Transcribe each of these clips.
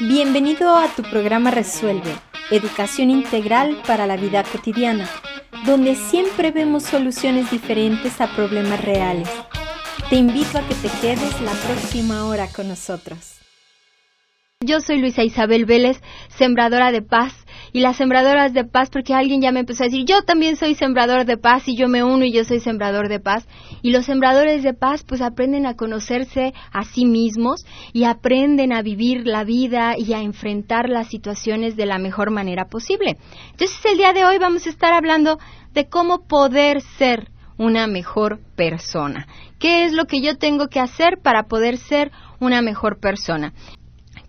Bienvenido a tu programa Resuelve, Educación Integral para la Vida Cotidiana, donde siempre vemos soluciones diferentes a problemas reales. Te invito a que te quedes la próxima hora con nosotros. Yo soy Luisa Isabel Vélez, sembradora de paz y las sembradoras de paz, porque alguien ya me empezó a decir, yo también soy sembrador de paz y yo me uno y yo soy sembrador de paz. Y los sembradores de paz pues aprenden a conocerse a sí mismos y aprenden a vivir la vida y a enfrentar las situaciones de la mejor manera posible. Entonces el día de hoy vamos a estar hablando de cómo poder ser una mejor persona. ¿Qué es lo que yo tengo que hacer para poder ser una mejor persona?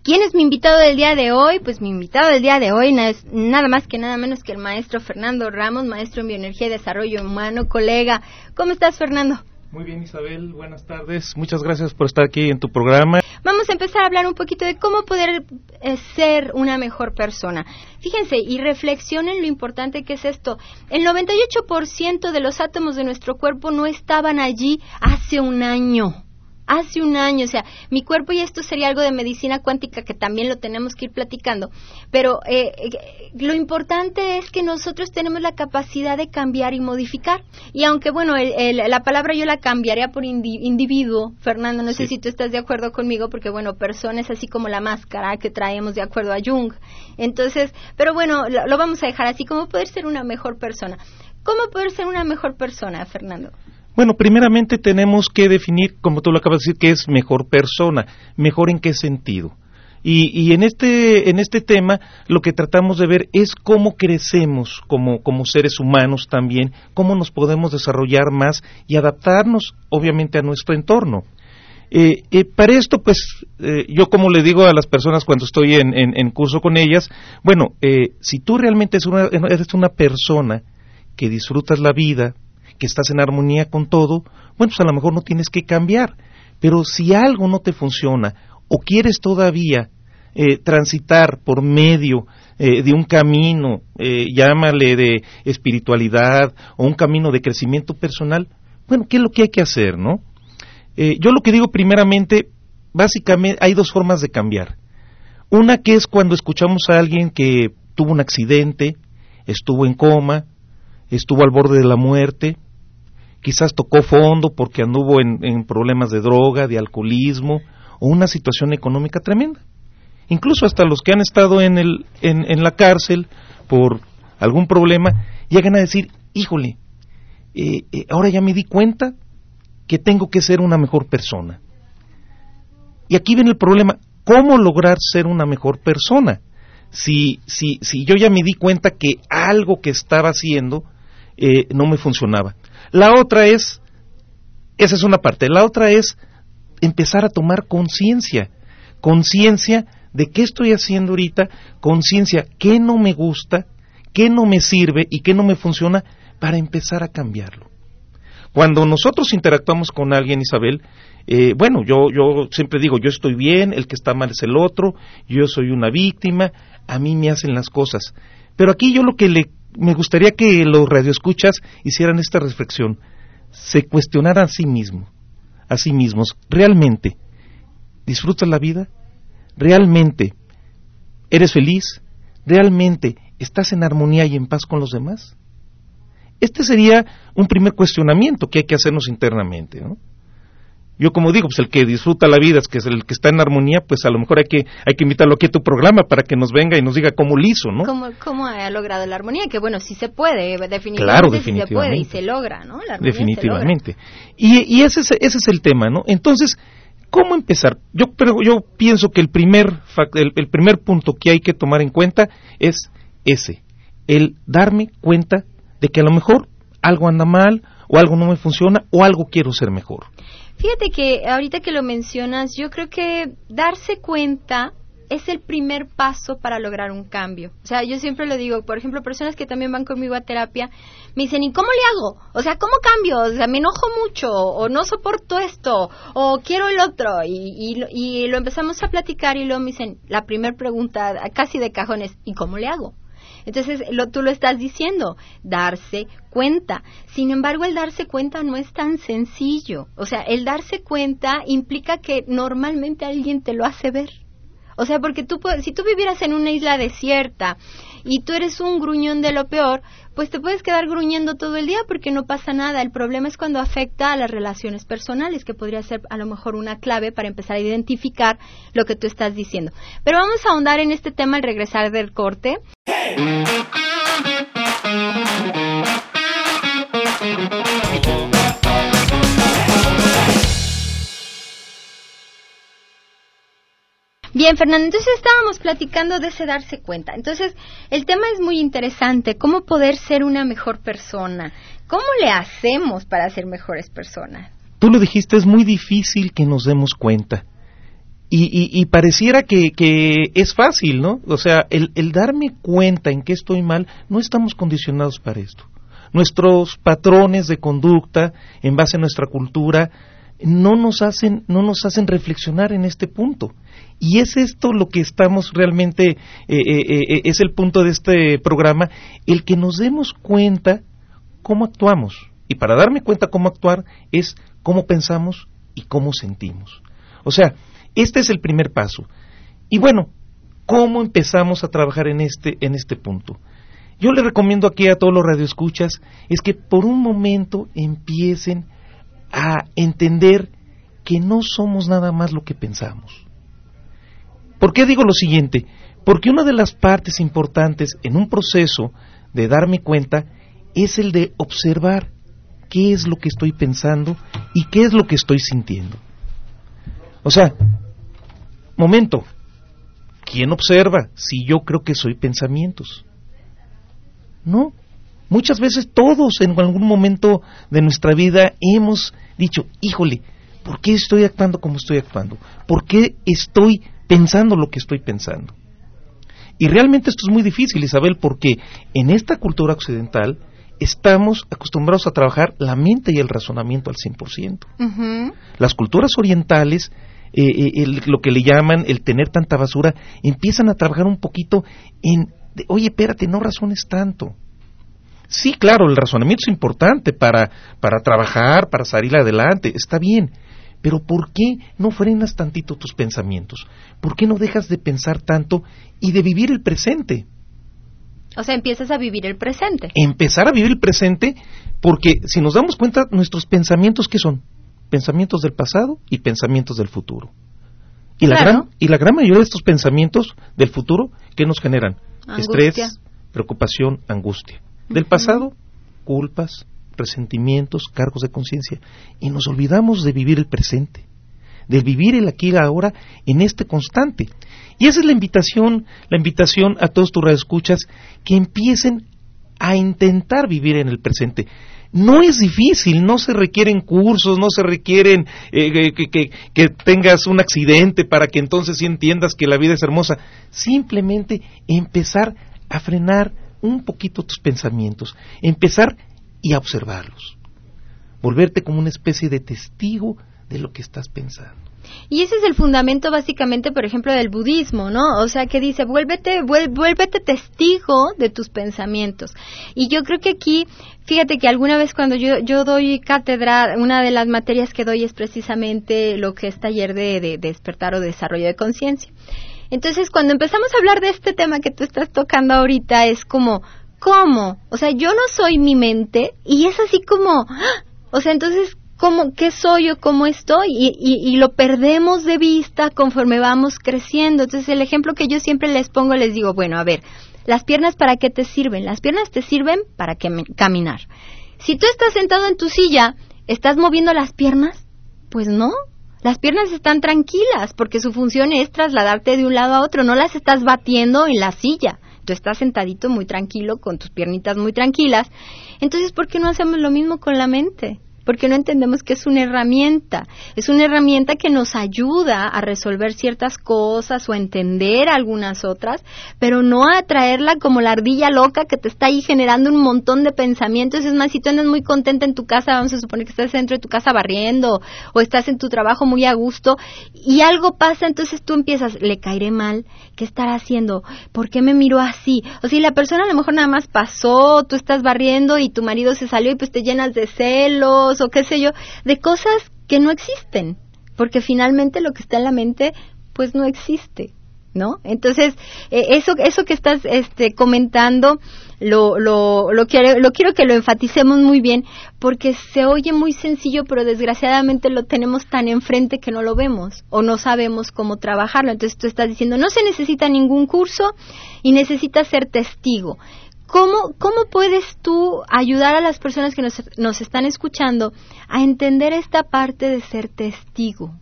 ¿Quién es mi invitado del día de hoy? Pues mi invitado del día de hoy es nada más que nada menos que el maestro Fernando Ramos, maestro en Bioenergía y Desarrollo Humano, colega. ¿Cómo estás, Fernando? Muy bien, Isabel. Buenas tardes. Muchas gracias por estar aquí en tu programa. Vamos a empezar a hablar un poquito de cómo poder eh, ser una mejor persona. Fíjense y reflexionen lo importante que es esto. El 98% de los átomos de nuestro cuerpo no estaban allí hace un año hace un año, o sea, mi cuerpo y esto sería algo de medicina cuántica que también lo tenemos que ir platicando, pero eh, eh, lo importante es que nosotros tenemos la capacidad de cambiar y modificar. Y aunque, bueno, la palabra yo la cambiaría por individuo, Fernando, no sé si tú estás de acuerdo conmigo, porque, bueno, persona es así como la máscara que traemos de acuerdo a Jung. Entonces, pero bueno, lo vamos a dejar así, como poder ser una mejor persona. ¿Cómo poder ser una mejor persona, Fernando? Bueno, primeramente tenemos que definir, como tú lo acabas de decir, qué es mejor persona. ¿Mejor en qué sentido? Y, en, este, en este tema lo que tratamos de ver es cómo crecemos como, como seres humanos también, cómo nos podemos desarrollar más y adaptarnos, obviamente, a nuestro entorno. Eh, eh, para esto, pues, eh, yo como le digo a las personas cuando estoy en, en curso con ellas, bueno, si tú realmente eres una persona que disfrutas la vida, que estás en armonía con todo, bueno, pues a lo mejor no tienes que cambiar. Pero si algo no te funciona o quieres todavía eh, transitar por medio eh, de un camino, eh, llámale de espiritualidad o un camino de crecimiento personal, bueno, ¿qué es lo que hay que hacer, no? yo lo que digo primeramente, básicamente hay dos formas de cambiar. Una que es cuando escuchamos a alguien que tuvo un accidente, estuvo en coma, estuvo al borde de la muerte, quizás tocó fondo porque anduvo en, problemas de droga, de alcoholismo o una situación económica tremenda. Incluso hasta los que han estado en, el, en, la cárcel por algún problema llegan a decir, híjole, eh, eh, ahora ya me di cuenta que tengo que ser una mejor persona. Y aquí viene el problema, ¿cómo lograr ser una mejor persona? Si, si, si yo ya me di cuenta que algo que estaba haciendo eh, no me funcionaba. La otra es, esa es una parte, la otra es empezar a tomar conciencia, conciencia de qué estoy haciendo ahorita, conciencia qué no me gusta, qué no me sirve y qué no me funciona para empezar a cambiarlo. Cuando nosotros interactuamos con alguien, Isabel, eh, bueno, yo, yo siempre digo, yo estoy bien, el que está mal es el otro, yo soy una víctima, a mí me hacen las cosas. Pero aquí yo lo que le me gustaría que los radioescuchas hicieran esta reflexión, se cuestionaran a sí mismos, a sí mismos, realmente, ¿disfrutas la vida? ¿Realmente eres feliz? ¿Realmente estás en armonía y en paz con los demás? Este sería un primer cuestionamiento que hay que hacernos internamente, ¿no? Yo como digo, pues el que disfruta la vida, es que es el que está en armonía, pues a lo mejor hay que, hay que invitarlo aquí a tu programa para que nos venga y nos diga cómo lo hizo, ¿no? ¿Cómo, cómo ha logrado la armonía? Que bueno, sí se puede, definitivamente, claro, definitivamente. se puede y se logra, ¿no? La definitivamente. Y, y ese, es, ese es el tema, ¿no? Entonces, ¿cómo empezar? Yo, pero yo pienso que el primer, el, el primer punto que hay que tomar en cuenta es ese, el darme cuenta de que a lo mejor algo anda mal, o algo no me funciona, o algo quiero ser mejor. Fíjate que ahorita que lo mencionas, yo creo que darse cuenta es el primer paso para lograr un cambio. O sea, yo siempre lo digo, por ejemplo, personas que también van conmigo a terapia, me dicen, ¿y cómo le hago? O sea, ¿cómo cambio? O sea, me enojo mucho, o no soporto esto, o quiero el otro. Y, y, lo empezamos a platicar y luego me dicen, la primera pregunta casi de cajones, ¿y cómo le hago? Entonces, lo, tú lo estás diciendo, darse cuenta. Sin embargo, el darse cuenta no es tan sencillo. O sea, el darse cuenta implica que normalmente alguien te lo hace ver O sea, porque tú si tú vivieras en una isla desierta y tú eres un gruñón de lo peor, pues te puedes quedar gruñendo todo el día porque no pasa nada. El problema es cuando afecta a las relaciones personales, que podría ser a lo mejor una clave para empezar a identificar lo que tú estás diciendo. Pero vamos a ahondar en este tema al regresar del corte. Bien, Fernando, entonces estábamos platicando de ese darse cuenta. Entonces, el tema es muy interesante, cómo poder ser una mejor persona. ¿Cómo le hacemos para ser mejores personas? Tú lo dijiste, es muy difícil que nos demos cuenta. Y, pareciera que, es fácil, ¿no? O sea, el, el darme cuenta en que estoy mal, no estamos condicionados para esto. Nuestros patrones de conducta, en base a nuestra cultura, no nos hacen, no nos hacen reflexionar en este punto. Y es esto lo que estamos realmente, eh, eh, eh, es el punto de este programa, el que nos demos cuenta cómo actuamos. Y para darme cuenta cómo actuar es cómo pensamos y cómo sentimos. O sea, este es el primer paso. Y bueno, ¿cómo empezamos a trabajar en este, en este punto? Yo le recomiendo aquí a todos los radioescuchas es que por un momento empiecen a entender que no somos nada más lo que pensamos. ¿Por qué digo lo siguiente? Porque una de las partes importantes en un proceso de darme cuenta es el de observar qué es lo que estoy pensando y qué es lo que estoy sintiendo. O sea, momento, ¿quién observa si yo creo que soy pensamientos? No, Muchas veces todos en algún momento de nuestra vida hemos dicho, híjole, ¿por qué estoy actuando como estoy actuando? ¿Por qué estoy pensando lo que estoy pensando? Y realmente esto es muy difícil, Isabel, porque en esta cultura occidental estamos acostumbrados a trabajar la mente y el razonamiento al 100%. Las culturas orientales, eh, eh, lo que le llaman el tener tanta basura, empiezan a trabajar un poquito en, oye, espérate, no razones tanto. Sí, claro, el razonamiento es importante para, para trabajar, para salir adelante, está bien. Pero ¿por qué no frenas tantito tus pensamientos? ¿Por qué no dejas de pensar tanto y de vivir el presente? O sea, empiezas a vivir el presente. Empezar a vivir el presente porque si nos damos cuenta, nuestros pensamientos, ¿qué son? Pensamientos del pasado y pensamientos del futuro. Y, la, gran, y la gran mayoría de estos pensamientos del futuro, ¿qué nos generan? Estrés, preocupación, angustia. Del pasado, culpas, resentimientos, cargos de conciencia. Y nos olvidamos de vivir el presente, de vivir el aquí y ahora en este constante. Y esa es la invitación, la invitación a todos tus escuchas que empiecen a intentar vivir en el presente. No es difícil, no se requieren cursos, no se requieren eh, que, que, tengas un accidente para que entonces sí entiendas que la vida es hermosa. Simplemente empezar a frenar un poquito tus pensamientos, empezar y a observarlos, volverte como una especie de testigo de lo que estás pensando. Y ese es el fundamento básicamente, por ejemplo, del budismo, ¿no? O sea, que dice, vuélvete, vuélvete testigo de tus pensamientos. Y yo creo que aquí, fíjate que alguna vez cuando yo, yo doy cátedra, una de las materias que doy es precisamente lo que es taller de despertar o desarrollo de conciencia. Entonces, cuando empezamos a hablar de este tema que tú estás tocando ahorita, es como, ¿cómo? O sea, yo no soy mi mente y es así como, ¡ah! o sea, entonces, ¿cómo, qué soy o cómo estoy? Y, y, y, lo perdemos de vista conforme vamos creciendo. Entonces, el ejemplo que yo siempre les pongo, les digo, bueno, a ver, ¿las piernas para qué te sirven? Las piernas te sirven para caminar. Si tú estás sentado en tu silla, ¿estás moviendo las piernas? Pues no, las piernas están tranquilas porque su función es trasladarte de un lado a otro, no las estás batiendo en la silla. Tú estás sentadito muy tranquilo con tus piernitas muy tranquilas. Entonces, ¿por qué no hacemos lo mismo con la mente? Porque no entendemos que es una herramienta. Es una herramienta que nos ayuda a resolver ciertas cosas o a entender algunas otras, pero no a traerla como la ardilla loca que te está ahí generando un montón de pensamientos. Es más, si tú andas muy contenta en tu casa, vamos a suponer que estás dentro de tu casa barriendo o estás en tu trabajo muy a gusto y algo pasa, entonces tú empiezas, le caeré mal, ¿qué estará haciendo? ¿Por qué me miró así? O si la persona a lo mejor nada más pasó, tú estás barriendo y tu marido se salió y pues te llenas de celos o qué sé yo, de cosas que no existen, porque finalmente lo que está en la mente pues no existe. ¿no? Entonces, eh, eso, eso que estás este, comentando, lo, lo, lo, quiero, lo quiero que lo enfaticemos muy bien, porque se oye muy sencillo, pero desgraciadamente lo tenemos tan enfrente que no lo vemos o no sabemos cómo trabajarlo. Entonces tú estás diciendo, no se necesita ningún curso y necesitas ser testigo. ¿Cómo, ¿Cómo puedes tú ayudar a las personas que nos, nos están escuchando a entender esta parte de ser testigo?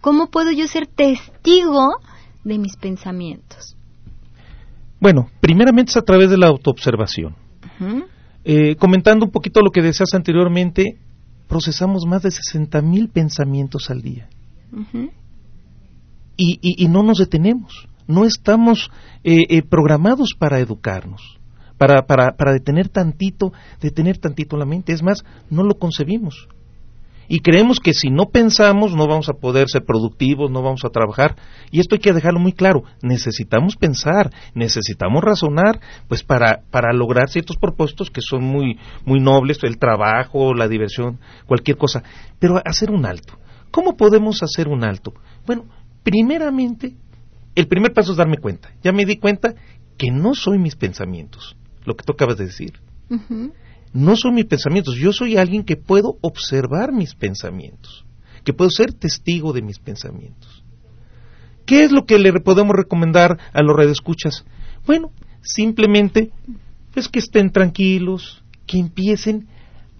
¿Cómo puedo yo ser testigo de mis pensamientos? Bueno, primeramente es a través de la autoobservación. Eh, comentando un poquito lo que decías anteriormente, procesamos más de 60 mil pensamientos al día. y, no nos detenemos. No estamos eh, eh, programados para educarnos, para, para, para detener tantito, detener tantito la mente. Es más, no lo concebimos y creemos que si no pensamos no vamos a poder ser productivos, no vamos a trabajar. Y esto hay que dejarlo muy claro. Necesitamos pensar, necesitamos razonar, pues para, para lograr ciertos propósitos que son muy, muy nobles, el trabajo, la diversión, cualquier cosa. Pero hacer un alto. ¿Cómo podemos hacer un alto? Bueno, primeramente, el primer paso es darme cuenta. Ya me di cuenta que no soy mis pensamientos, lo que tú acabas de decir no son mis pensamientos, yo soy alguien que puedo observar mis pensamientos, que puedo ser testigo de mis pensamientos. ¿Qué es lo que le podemos recomendar a los redescuchas? Bueno, simplemente pues que estén tranquilos, que empiecen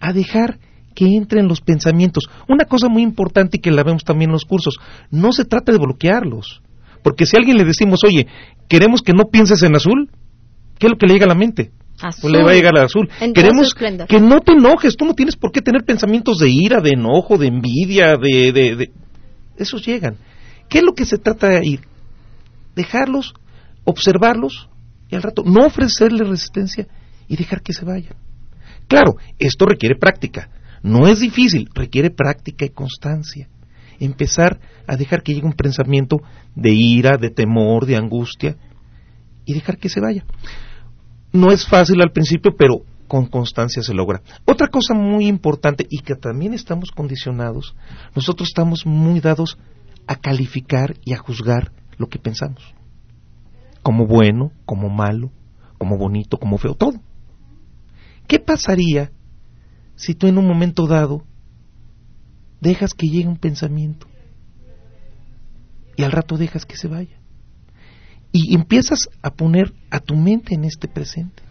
a dejar que entren los pensamientos. Una cosa muy importante y que la vemos también en los cursos, no se trata de bloquearlos, porque si a alguien le decimos, oye, queremos que no pienses en azul, ¿qué es lo que le llega a la mente? Azul. le va a llegar al azul. Queremos que no te enojes, tú no tienes por qué tener pensamientos de ira, de enojo, de envidia, de, de, Esos llegan. ¿Qué es lo que se trata de ir? Dejarlos, observarlos y al rato no ofrecerle resistencia y dejar que se vayan. Claro, esto requiere práctica. No es difícil, requiere práctica y constancia. Empezar a dejar que llegue un pensamiento de ira, de temor, de angustia y dejar que se vaya. No es fácil al principio, pero con constancia se logra. Otra cosa muy importante y que también estamos condicionados, nosotros estamos muy dados a calificar y a juzgar lo que pensamos. Como bueno, como malo, como bonito, como feo, todo. ¿Qué pasaría si tú en un momento dado dejas que llegue un pensamiento y al rato dejas que se vaya? Y empiezas a poner a tu mente en este presente.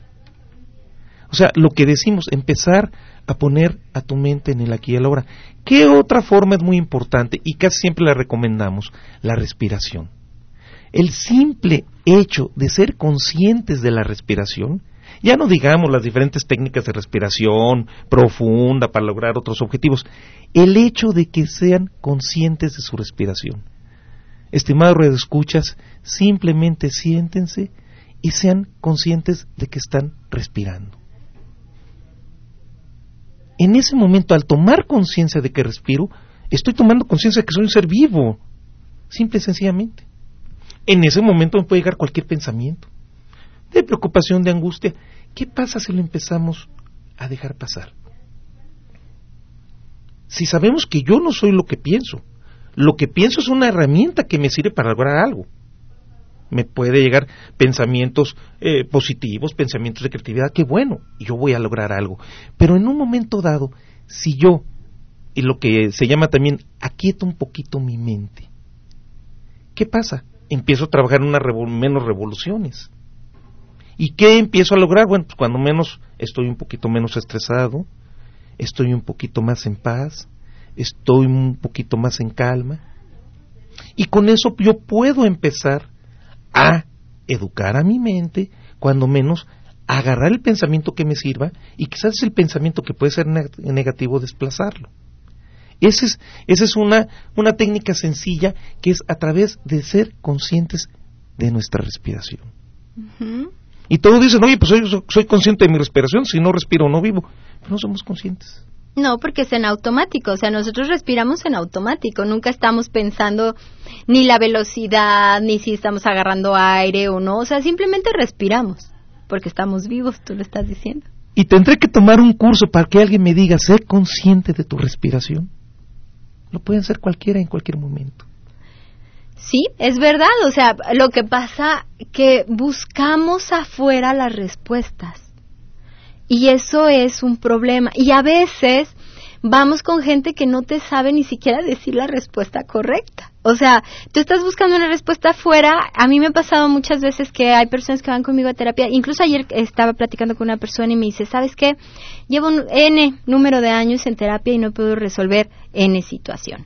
O sea, lo que decimos, empezar a poner a tu mente en el aquí y el ahora. ¿Qué otra forma es muy importante y casi siempre la recomendamos? La respiración. El simple hecho de ser conscientes de la respiración, ya no digamos las diferentes técnicas de respiración profunda para lograr otros objetivos, el hecho de que sean conscientes de su respiración Estimados escuchas, simplemente siéntense y sean conscientes de que están respirando. En ese momento, al tomar conciencia de que respiro, estoy tomando conciencia de que soy un ser vivo, simple y sencillamente. En ese momento me puede llegar cualquier pensamiento, de preocupación, de angustia. ¿Qué pasa si lo empezamos a dejar pasar? Si sabemos que yo no soy lo que pienso, lo que pienso es una herramienta que me sirve para lograr algo. Me puede llegar pensamientos eh, positivos, pensamientos de creatividad, qué bueno, yo voy a lograr algo. Pero en un momento dado, si yo, y lo que se llama también, aquieto un poquito mi mente, ¿qué pasa? Empiezo a trabajar en menos revoluciones. ¿Y qué empiezo a lograr? Bueno, pues cuando menos estoy un poquito menos estresado, estoy un poquito más en paz, estoy un poquito más en calma. Y con eso yo puedo empezar a educar a mi mente, cuando menos agarrar el pensamiento que me sirva y quizás el pensamiento que puede ser negativo desplazarlo. Esa es, esa es una, una técnica sencilla que es a través de ser conscientes de nuestra respiración. Y todos dicen, oye, pues soy, soy consciente de mi respiración, si no respiro no vivo, pero no somos conscientes. No, porque es en automático, o sea, nosotros respiramos en automático, nunca estamos pensando ni la velocidad, ni si estamos agarrando aire o no, o sea, simplemente respiramos, porque estamos vivos, tú lo estás diciendo. Y tendré que tomar un curso para que alguien me diga, sé consciente de tu respiración. Lo pueden hacer cualquiera en cualquier momento. Sí, es verdad. O sea, lo que pasa que buscamos afuera las respuestas. Y eso es un problema. Y a veces vamos con gente que no te sabe ni siquiera decir la respuesta correcta. O sea, tú estás buscando una respuesta afuera. A mí me ha pasado muchas veces que hay personas que van conmigo a terapia. Incluso ayer estaba platicando con una persona y me dice, ¿sabes qué? Llevo un N número de años en terapia y no puedo resolver N situación.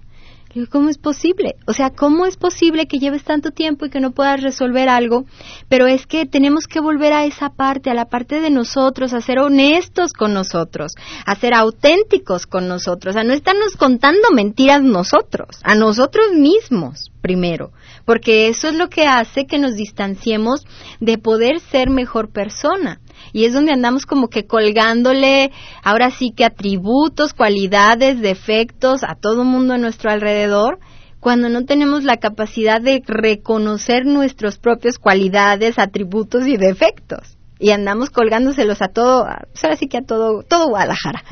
¿Cómo es posible? O sea, ¿cómo es posible que lleves tanto tiempo y que no puedas resolver algo? Pero es que tenemos que volver a esa parte, a la parte de nosotros, a ser honestos con nosotros, a ser auténticos con nosotros, a no estarnos contando mentiras nosotros, a nosotros mismos primero, porque eso es lo que hace que nos distanciemos de poder ser mejor persona y es donde andamos como que colgándole ahora sí que atributos, cualidades, defectos a todo mundo a nuestro alrededor cuando no tenemos la capacidad de reconocer nuestras propias cualidades, atributos y defectos. Y andamos colgándoselos a todo, pues ahora sí que a todo todo Guadalajara.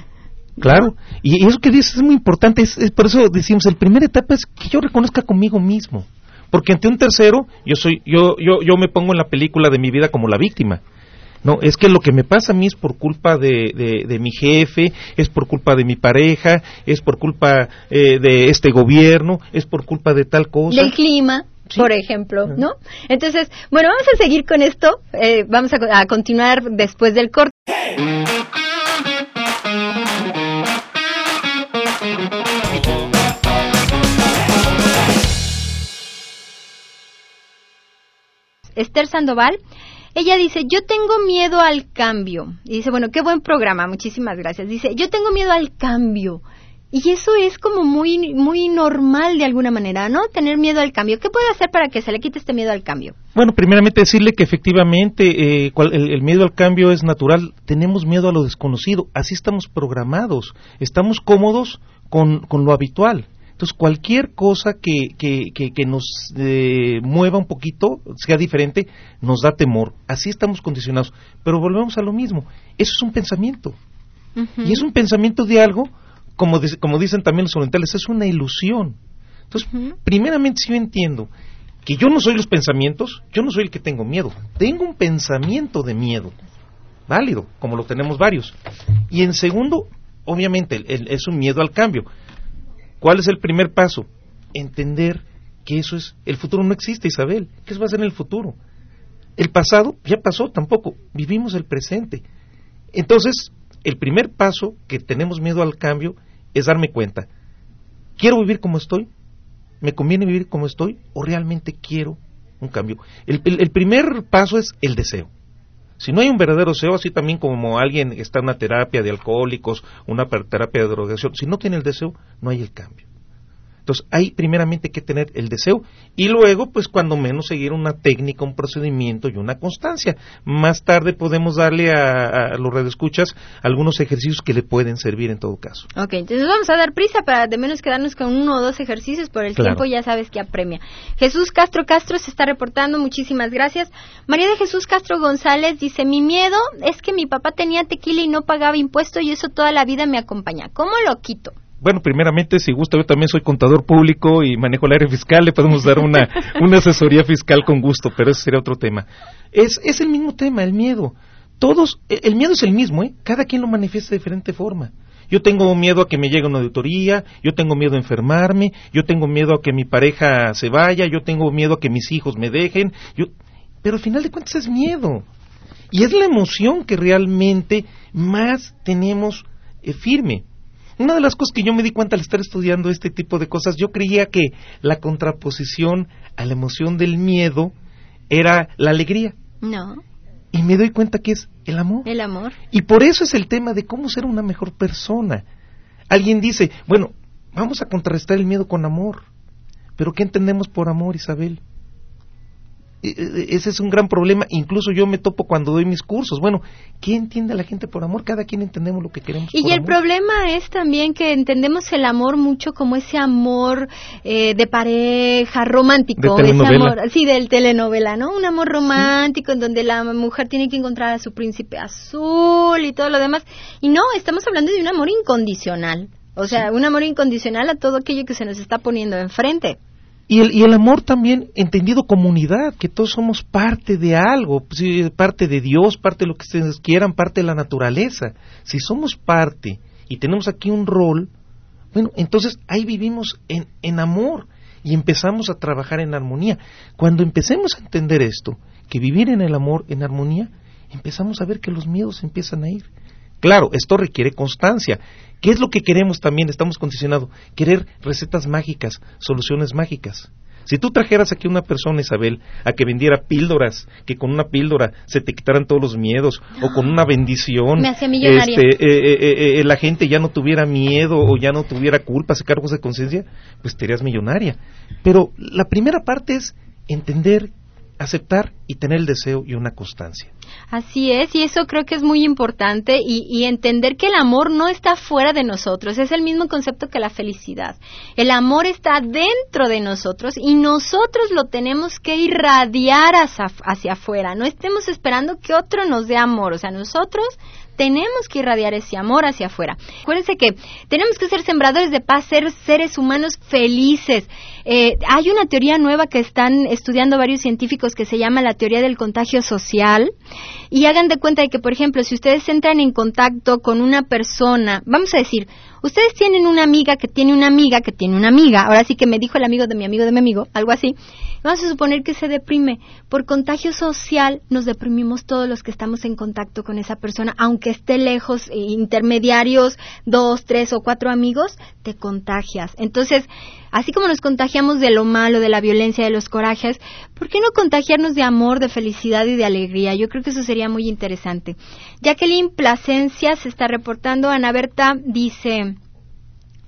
Claro, y eso que dices es muy importante, es, por eso decimos, el primera etapa es que yo reconozca conmigo mismo, porque ante un tercero yo soy yo yo yo me pongo en la película de mi vida como la víctima no, es que lo que me pasa a mí es por culpa de, de, mi jefe, es por culpa de mi pareja, es por culpa eh, de este gobierno, es por culpa de tal cosa. Del clima. por ejemplo, ¿no? Entonces, bueno, vamos a seguir con esto, eh, vamos a, a continuar después del corte. Esther Sandoval ella dice, yo tengo miedo al cambio. Y dice, bueno, qué buen programa, muchísimas gracias. Dice, yo tengo miedo al cambio. Y eso es como muy, muy normal de alguna manera, ¿no? Tener miedo al cambio. ¿Qué puede hacer para que se le quite este miedo al cambio? Bueno, primeramente decirle que efectivamente eh, el, miedo al cambio es natural. Tenemos miedo a lo desconocido. Así estamos programados. Estamos cómodos con, con lo habitual. Entonces, cualquier cosa que, que, que, nos eh, mueva un poquito, sea diferente, nos da temor. Así estamos condicionados. Pero volvemos a lo mismo. Eso es un pensamiento. Y es un pensamiento de algo, como, como dicen también los orientales, es una ilusión. Entonces, primeramente, si yo entiendo que yo no soy los pensamientos, yo no soy el que tengo miedo. Tengo un pensamiento de miedo. Válido, como lo tenemos varios. Y en segundo, obviamente, es un miedo al cambio ¿Cuál es el primer paso? Entender que eso es, el futuro no existe, Isabel. ¿Qué va a ser en el futuro? El pasado ya pasó tampoco, vivimos el presente. Entonces, el primer paso que tenemos miedo al cambio es darme cuenta, ¿quiero vivir como estoy? ¿Me conviene vivir como estoy? ¿O realmente quiero un cambio? El, el primer paso es el deseo. Si no hay un verdadero deseo, así también como alguien está en una terapia de alcohólicos, una terapia de drogación, si no tiene el deseo, no hay el cambio. Entonces, hay primeramente que tener el deseo y luego, pues, cuando menos seguir una técnica, un procedimiento y una constancia. Más tarde podemos darle a, a los redescuchas algunos ejercicios que le pueden servir en todo caso. Ok, entonces vamos a dar prisa para de menos quedarnos con uno o dos ejercicios por el tiempo, ya sabes que apremia. Jesús Castro Castro se está reportando, muchísimas gracias. María de Jesús Castro González dice, mi miedo es que mi papá tenía tequila y no pagaba impuesto y eso toda la vida me acompaña. ¿Cómo lo quito? Bueno, primeramente, si gusta, yo también soy contador público y manejo el área fiscal, le podemos dar una, una asesoría fiscal con gusto, pero ese sería otro tema. Es, es el mismo tema, el miedo. Todos, e, el miedo es el mismo, ¿eh? Cada quien lo manifiesta de diferente forma. Yo tengo miedo a que me llegue una auditoría, yo tengo miedo a enfermarme, yo tengo miedo a que mi pareja se vaya, yo tengo miedo a que mis hijos me dejen, yo... pero al final de cuentas es miedo. Y es la emoción que realmente más tenemos eh, firme. Una de las cosas que yo me di cuenta al estar estudiando este tipo de cosas, yo creía que la contraposición a la emoción del miedo era la alegría. No. Y me doy cuenta que es el amor. El amor. Y por eso es el tema de cómo ser una mejor persona. Alguien dice, bueno, vamos a contrarrestar el miedo con amor. Pero ¿qué entendemos por amor, Isabel? E, e, ese es un gran problema. Incluso yo me topo cuando doy mis cursos. Bueno, ¿qué entiende la gente por amor? Cada quien entendemos lo que queremos. Y el problema es también que entendemos el amor mucho como ese amor eh, de pareja romántico. ese amor, sí, del telenovela, ¿no? Un amor romántico en donde la mujer tiene que encontrar a su príncipe azul y todo lo demás. Y no, estamos hablando de un amor incondicional. O sea, un amor incondicional a todo aquello que se nos está poniendo enfrente. Y el, y el amor también entendido comunidad, que todos somos parte de algo, pues, parte de Dios, parte de lo que ustedes quieran, parte de la naturaleza. Si somos parte y tenemos aquí un rol, bueno, entonces ahí vivimos en, en amor y empezamos a trabajar en armonía. Cuando empecemos a entender esto, que vivir en el amor, en armonía, empezamos a ver que los miedos empiezan a ir. Claro, esto requiere constancia. ¿Qué es lo que queremos también? Estamos condicionados. Querer recetas mágicas, soluciones mágicas. Si tú trajeras aquí una persona, Isabel, a que vendiera píldoras, que con una píldora se te quitaran todos los miedos, o con una bendición, este, eh, eh, eh, la gente ya no tuviera miedo o ya no tuviera culpas y cargos de conciencia, pues te harías millonaria. Pero la primera parte es entender aceptar y tener el deseo y una constancia. Así es, y eso creo que es muy importante y, entender que el amor no está fuera de nosotros, es el mismo concepto que la felicidad. El amor está dentro de nosotros y nosotros lo tenemos que irradiar hacia, hacia afuera, no estemos esperando que otro nos dé amor, o sea, nosotros tenemos que irradiar ese amor hacia afuera. Acuérdense que tenemos que ser sembradores de paz, ser seres humanos felices. Eh, hay una teoría nueva que están estudiando varios científicos que se llama la teoría del contagio social. Y hagan de cuenta de que, por ejemplo, si ustedes entran en contacto con una persona, vamos a decir, ustedes tienen una amiga que tiene una amiga que tiene una amiga, ahora sí que me dijo el amigo de mi amigo de mi amigo, algo así, vamos a suponer que se deprime. Por contagio social nos deprimimos todos los que estamos en contacto con esa persona, aunque esté lejos, eh, intermediarios, dos, tres o cuatro amigos, te contagias. Entonces, así como nos contagiamos de lo malo, de la violencia, de los corajes, ¿por qué no contagiarnos de amor, de felicidad y de alegría? Yo creo que eso sería muy interesante. Jacqueline Plasencia se está reportando. Ana Berta dice,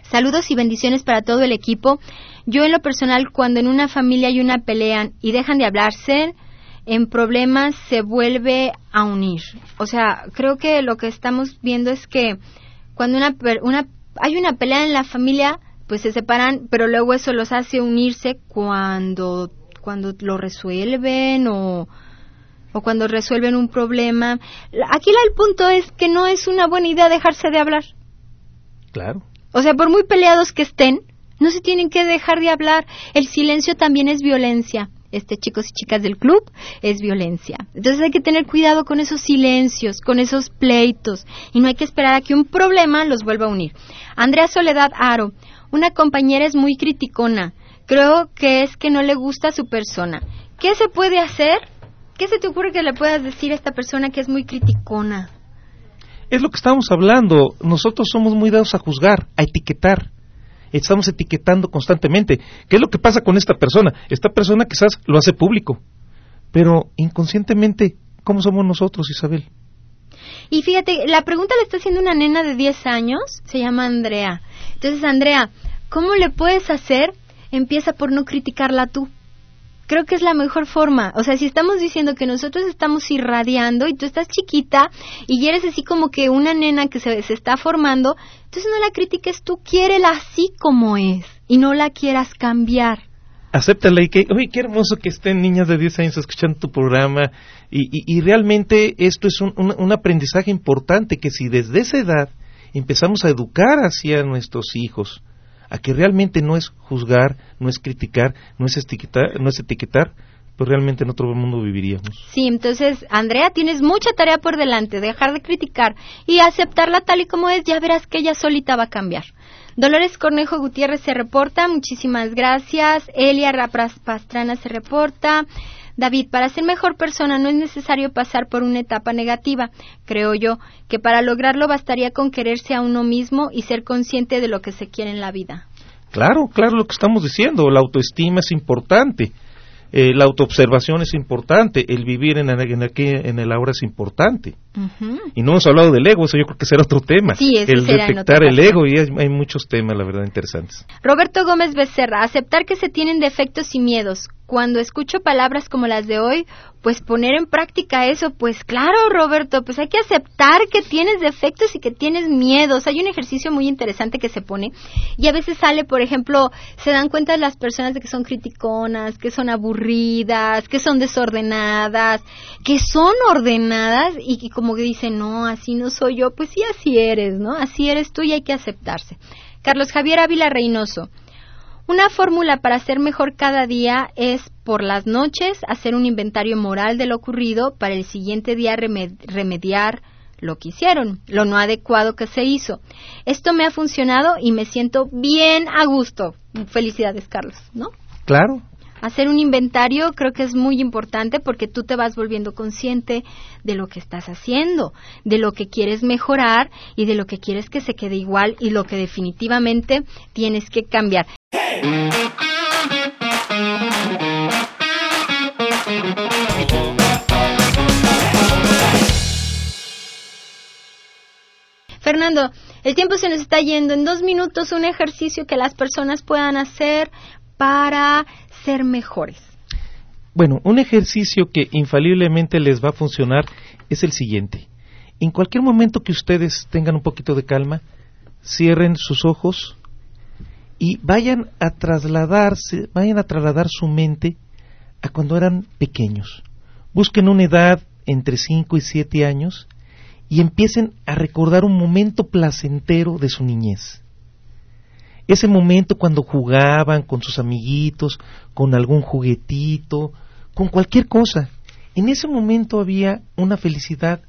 saludos y bendiciones para todo el equipo. Yo en lo personal, cuando en una familia hay una pelea y dejan de hablarse, en problemas se vuelve a unir. O sea, creo que lo que estamos viendo es que cuando una, una hay una pelea en la familia, pues se separan, pero luego eso los hace unirse cuando cuando lo resuelven o o cuando resuelven un problema. Aquí el punto es que no es una buena idea dejarse de hablar. Claro. O sea, por muy peleados que estén, no se tienen que dejar de hablar. El silencio también es violencia. Este, chicos y chicas del club, es violencia. Entonces hay que tener cuidado con esos silencios, con esos pleitos, y no hay que esperar a que un problema los vuelva a unir. Andrea Soledad Aro, una compañera es muy criticona. Creo que es que no le gusta su persona. ¿Qué se puede hacer? ¿Qué se te ocurre que le puedas decir a esta persona que es muy criticona? Es lo que estamos hablando. Nosotros somos muy dados a juzgar, a etiquetar. Estamos etiquetando constantemente. ¿Qué es lo que pasa con esta persona? Esta persona quizás lo hace público, pero inconscientemente, ¿cómo somos nosotros, Isabel? Y fíjate, la pregunta la está haciendo una nena de 10 años, se llama Andrea. Entonces, Andrea, ¿cómo le puedes hacer? Empieza por no criticarla tú creo que es la mejor forma. O sea, si estamos diciendo que nosotros estamos irradiando y tú estás chiquita y eres así como que una nena que se, se está formando, entonces no la critiques tú, quiérela así como es y no la quieras cambiar. Acéptala y que, oye, qué hermoso que estén niñas de 10 años escuchando tu programa y, y, realmente esto es un, un aprendizaje importante que si desde esa edad empezamos a educar hacia nuestros hijos, a que realmente no es juzgar, no es criticar, no es etiquetar, no es etiquetar pues realmente en otro mundo viviríamos. Sí, entonces, Andrea, tienes mucha tarea por delante, dejar de criticar y aceptarla tal y como es, ya verás que ella solita va a cambiar. Dolores Cornejo Gutiérrez se reporta, muchísimas gracias. Elia Rapras Pastrana se reporta. David, para ser mejor persona no es necesario pasar por una etapa negativa. Creo yo que para lograrlo bastaría con quererse a uno mismo y ser consciente de lo que se quiere en la vida. Claro, claro lo que estamos diciendo. La autoestima es importante. Eh, la autoobservación es importante, el vivir en el, en el ahora es importante. Y no hemos hablado del ego, eso yo creo que será otro tema. el detectar el ego, y hay, muchos temas, la verdad, interesantes. Roberto Gómez Becerra, aceptar que se tienen defectos y miedos. Cuando escucho palabras como las de hoy, pues poner en práctica eso, pues claro, Roberto, pues hay que aceptar que tienes defectos y que tienes miedos. Hay un ejercicio muy interesante que se pone y a veces sale, por ejemplo, se dan cuenta las personas de que son criticonas, que son aburridas, que son desordenadas, que son ordenadas y que como que dice, no, así no soy yo, pues sí, así eres, ¿no? Así eres tú y hay que aceptarse. Carlos Javier Ávila Reynoso. Una fórmula para ser mejor cada día es por las noches hacer un inventario moral de lo ocurrido para el siguiente día remediar lo que hicieron, lo no adecuado que se hizo. Esto me ha funcionado y me siento bien a gusto. Felicidades, Carlos, ¿no? Claro, Hacer un inventario creo que es muy importante porque tú te vas volviendo consciente de lo que estás haciendo, de lo que quieres mejorar y de lo que quieres que se quede igual y lo que definitivamente tienes que cambiar. Fernando, el tiempo se nos está yendo. En dos minutos, un ejercicio que las personas puedan hacer para ser mejores? Bueno, un ejercicio que infaliblemente les va a funcionar es el siguiente. En cualquier momento que ustedes tengan un poquito de calma, cierren sus ojos y vayan a trasladarse, vayan a trasladar su mente a cuando eran pequeños. Busquen una edad entre 5 y 7 años y empiecen a recordar un momento placentero de su niñez ese momento cuando jugaban con sus amiguitos, con algún juguetito, con cualquier cosa. En ese momento había una felicidad,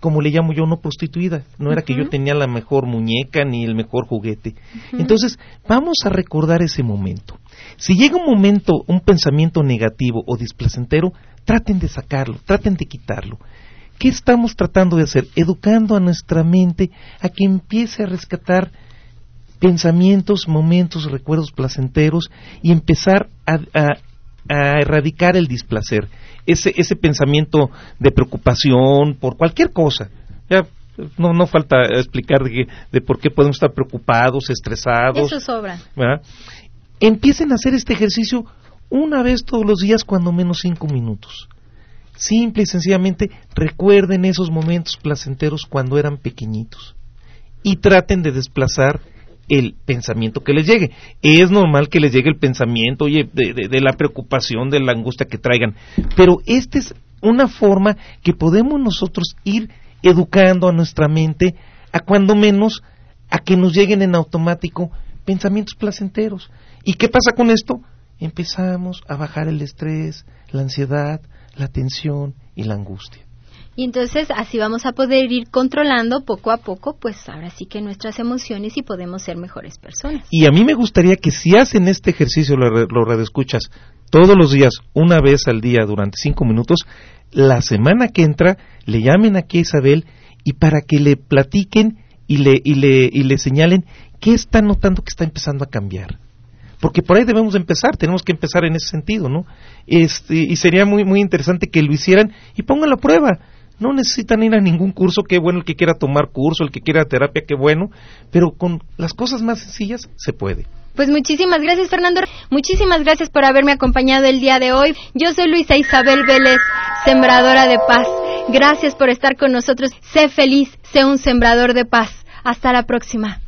como le llamo yo, no prostituida. No era que yo tenía la mejor muñeca ni el mejor juguete. Entonces, vamos a recordar ese momento. Si llega un momento, un pensamiento negativo o displacentero, traten de sacarlo, traten de quitarlo. ¿Qué estamos tratando de hacer? Educando a nuestra mente a que empiece a rescatar pensamientos, momentos, recuerdos placenteros y empezar a, erradicar el displacer, ese, ese pensamiento de preocupación por cualquier cosa. Ya no, no falta explicar de, de por qué podemos estar preocupados, estresados. Eso sobra. Empiecen a hacer este ejercicio una vez todos los días, cuando menos cinco minutos. Simple y sencillamente recuerden esos momentos placenteros cuando eran pequeñitos y traten de desplazar el pensamiento que les llegue. Es normal que les llegue el pensamiento, oye, de, la preocupación, de la angustia que traigan, pero esta es una forma que podemos nosotros ir educando a nuestra mente a cuando menos a que nos lleguen en automático pensamientos placenteros. ¿Y qué pasa con esto? Empezamos a bajar el estrés, la ansiedad, la tensión y la angustia. Y entonces así vamos a poder ir controlando poco a poco, pues ahora sí que nuestras emociones y podemos ser mejores personas. Y a mí me gustaría que si hacen este ejercicio, lo, lo redescuchas, todos los días, una vez al día, durante cinco minutos, la semana que entra, le llamen aquí a Isabel y para que le platiquen y le, y le, y le señalen qué está notando que está empezando a cambiar porque por ahí debemos empezar, tenemos que empezar en ese sentido, ¿no? Este, y sería muy muy interesante que lo hicieran y pongan la prueba. No necesitan ir a ningún curso, qué bueno el que quiera tomar curso, el que quiera terapia, qué bueno, pero con las cosas más sencillas se puede. Pues muchísimas gracias Fernando, muchísimas gracias por haberme acompañado el día de hoy. Yo soy Luisa Isabel Vélez, sembradora de paz. Gracias por estar con nosotros. Sé feliz, sé un sembrador de paz. Hasta la próxima.